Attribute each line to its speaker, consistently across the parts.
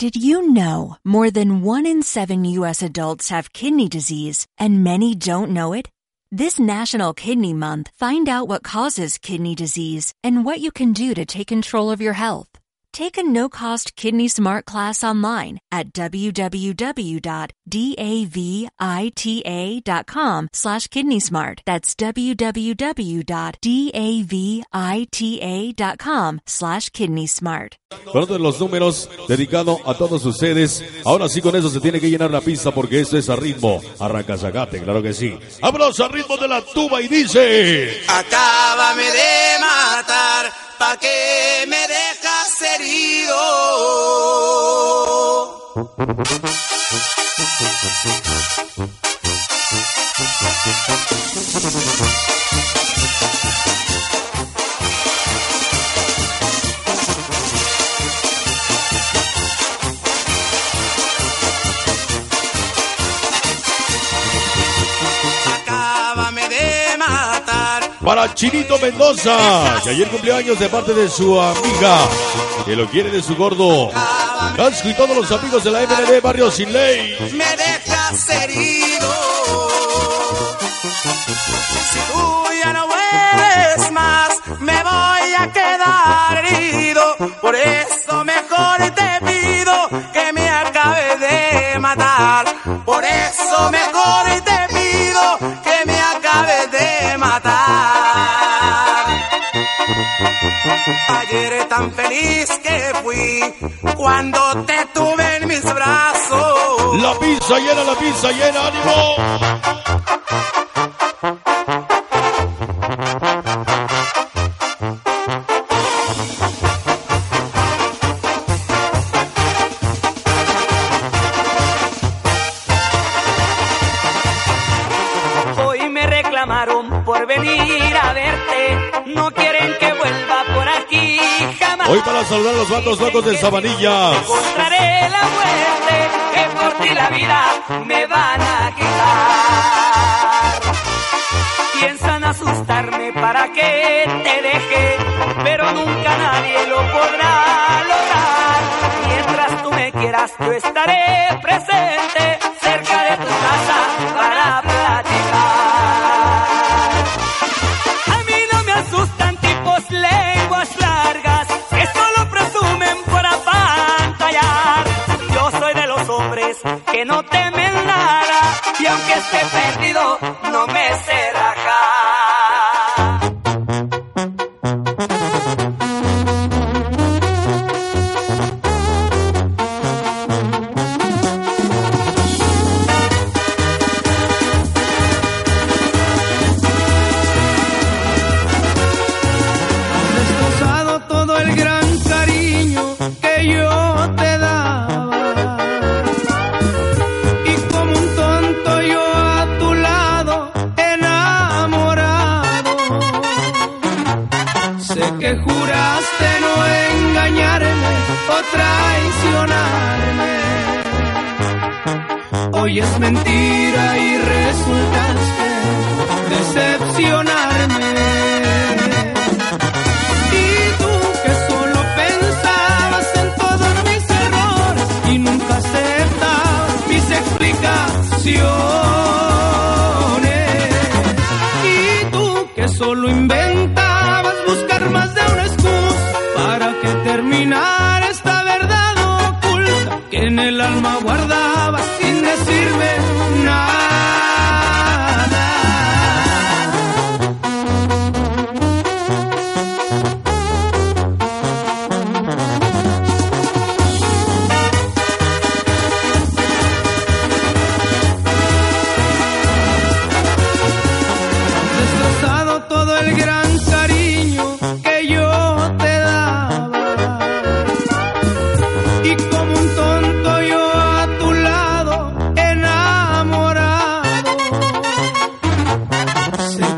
Speaker 1: Did you know more than one in seven U.S. adults have kidney disease and many don't know it? This National Kidney Month, find out what causes kidney disease and what you can do to take control of your health. Take a no-cost Kidney Smart class online at www.davita.com slash kidney smart. That's www.davita.com slash kidney smart.
Speaker 2: Otro de los números dedicado a todos ustedes. Ahora sí con eso se tiene que llenar la pista porque esto es a ritmo. Arranca Zagate, claro que sí. Vámonos a ritmo de la tuba y dice...
Speaker 3: Acábame de matar, pa' que me dejas herido.
Speaker 2: Para Chinito Mendoza, que ayer cumplió años de parte de su amiga, que lo quiere de su gordo. Casco y todos los amigos de la MLD Barrio Sin Ley.
Speaker 3: me dejas herido. Si tú ya no vuelves más, me voy a quedar herido. Por eso mejor te pido que me acabe de matar. Por eso mejor Ayer tan feliz que fui cuando te tuve en mis brazos.
Speaker 2: La pizza llena, la pizza llena, ánimo.
Speaker 4: Hoy me reclamaron por venir a verte. No quieren jamás.
Speaker 2: Hoy para saludar a los vatos locos de Sabanillas.
Speaker 4: Encontraré la muerte que por ti la vida me van a quitar. Piensan asustarme para que te deje, pero nunca nadie lo podrá lograr. Mientras tú me quieras, yo estaré Pepe. Que
Speaker 5: juraste no engañarme o traicionarme. Hoy es mentira y resultaste decepcionarme.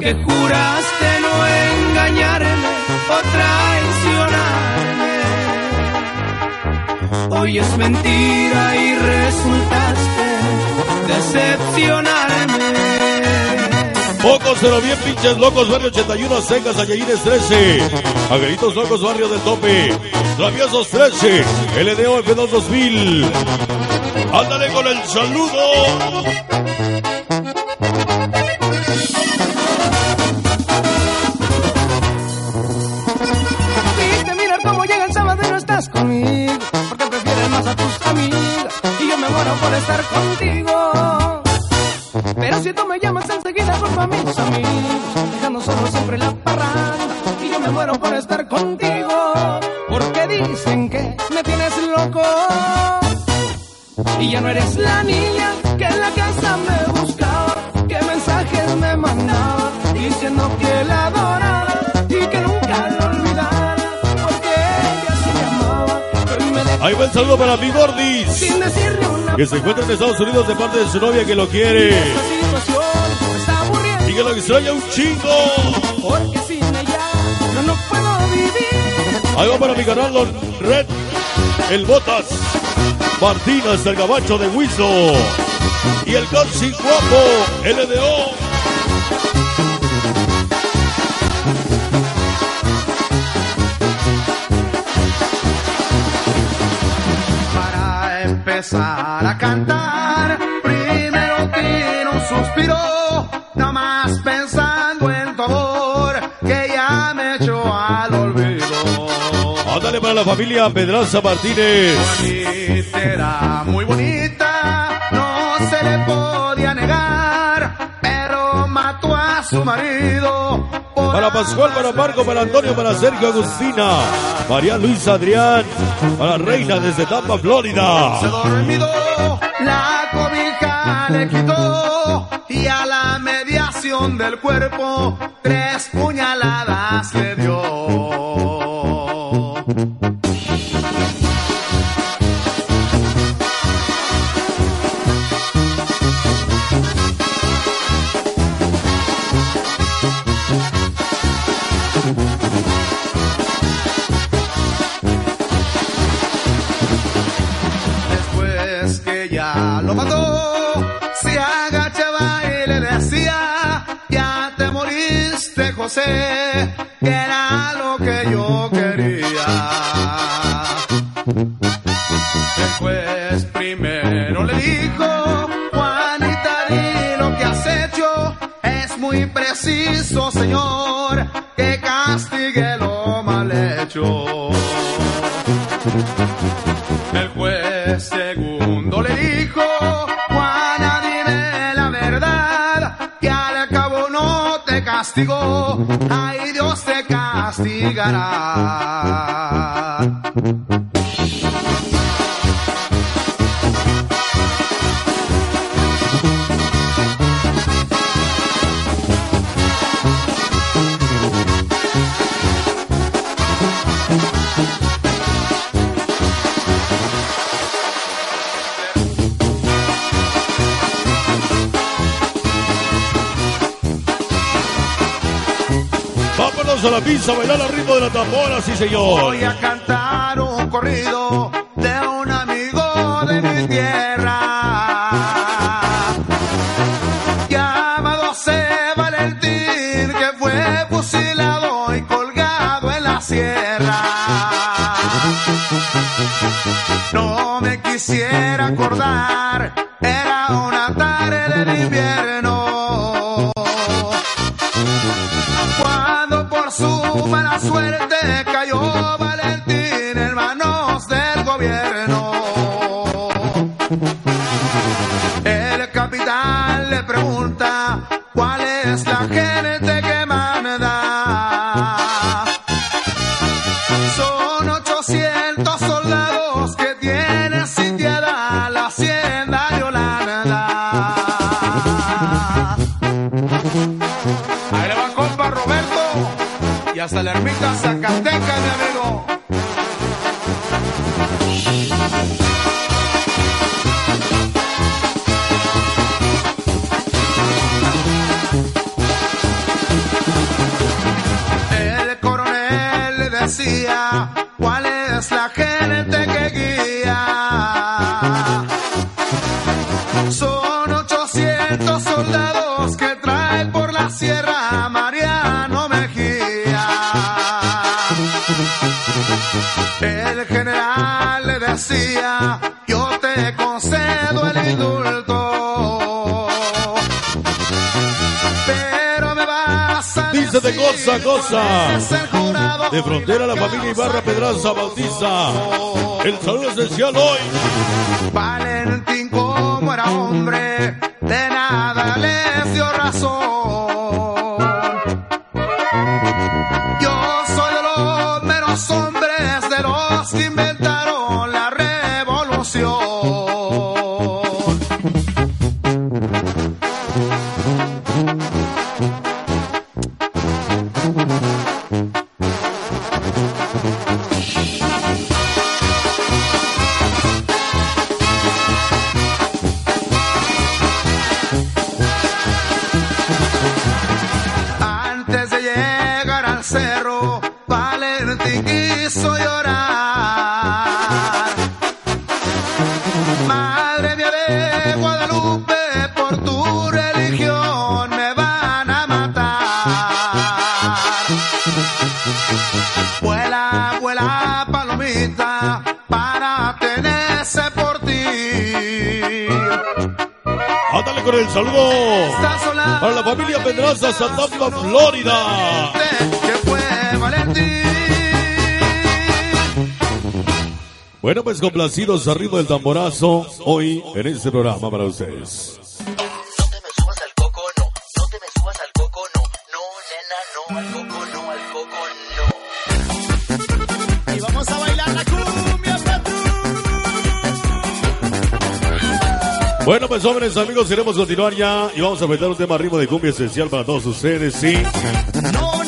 Speaker 5: Que juraste no engañarme o traicionarme. Hoy es mentira y resultaste decepcionarme.
Speaker 2: Poco Locos, pero bien pinches locos, barrio 81, Secas, Ayayines 13. Agritos locos, barrio del tope. Traviesos 13. LDO F2 2000. Ándale con el saludo.
Speaker 5: Muero por estar contigo. Pero si tú me llamas enseguida por mis amigos. Dejando solo siempre la parranda. Y yo me muero por estar contigo. Porque dicen que me tienes loco. Y ya no eres la niña que en la casa me buscaba. Que mensajes me mandaba. Diciendo que la
Speaker 2: Ahí va el saludo para mi Gordis. Que se encuentra en Estados Unidos de parte de su novia que lo quiere. Y que lo extraña un chingo.
Speaker 5: Porque sin ella yo no puedo vivir.
Speaker 2: Ahí va para mi canal Red, el Botas, Martínez, el Gabacho de Huizo y el Casi Guapo, LDO.
Speaker 6: Empezar a cantar, primero tiro un suspiro, nomás pensando en tu amor, que ya me echó al olvido.
Speaker 2: Ándale para la familia Pedraza Martínez.
Speaker 6: Bonita era muy bonita, no se le podía negar, pero mató a su marido.
Speaker 2: Para Pascual, para Marco, para Antonio, para Sergio Agustina, María Luisa Adrián, para Reina desde Tampa, Florida.
Speaker 6: Se dormido, la cobija le quitó y a la mediación del cuerpo tres puñaladas José, que era castigó, ay Dios te castigará.
Speaker 2: A la pista a bailar al ritmo de la tambora, sí señor.
Speaker 6: Voy a cantar un corrido de un amigo de mi tierra. Llamado José Valentín, que fue fusilado y colgado en la sierra. No me quisiera acordar, era una tarde de invierno. Hasta la ermita Zacateca, mi amigo.
Speaker 2: De cosa a cosa.
Speaker 6: es el jurado
Speaker 2: De frontera la familia Ibarra Pedraza Bautiza. El saludo esencial hoy.
Speaker 6: Valentín como era hombre, de nada les dio razón.
Speaker 2: Con el saludo. Para la familia Pedraza, Santa Ana, Florida. Bueno, pues complacidos a ritmo del tamborazo hoy en este programa para ustedes.
Speaker 7: No te me
Speaker 2: Bueno, pues jóvenes amigos, queremos continuar ya y vamos a meter un tema ritmo de cumbia esencial para todos ustedes, sí.
Speaker 5: No,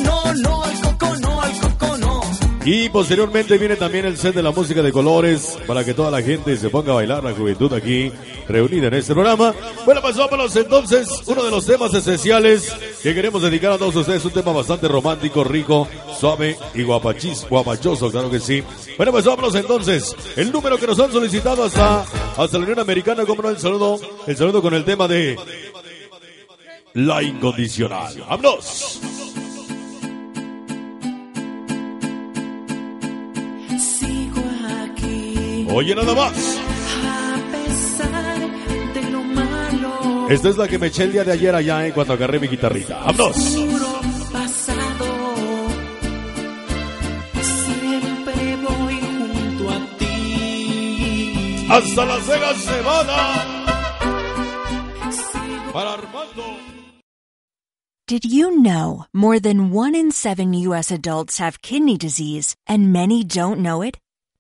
Speaker 2: Y posteriormente viene también el set de la música de colores para que toda la gente se ponga a bailar, la juventud aquí reunida en este programa. Bueno, pues vámonos entonces, uno de los temas esenciales que queremos dedicar a todos ustedes, un tema bastante romántico, rico, suave y guapachis, guapachoso, claro que sí. Bueno, pues vámonos entonces, el número que nos han solicitado hasta, hasta la Unión Americana, como no, el saludo, el saludo con el tema de La Incondicional. ¡Vámonos! Oye, nada más. Esta es la que me eché el día de ayer allá eh, cuando agarré mi guitarrita. ¡Vámonos! Hasta Las Vegas, Nevada. Para Armando.
Speaker 1: Did you know more than one in seven U.S. adults have kidney disease and many don't know it?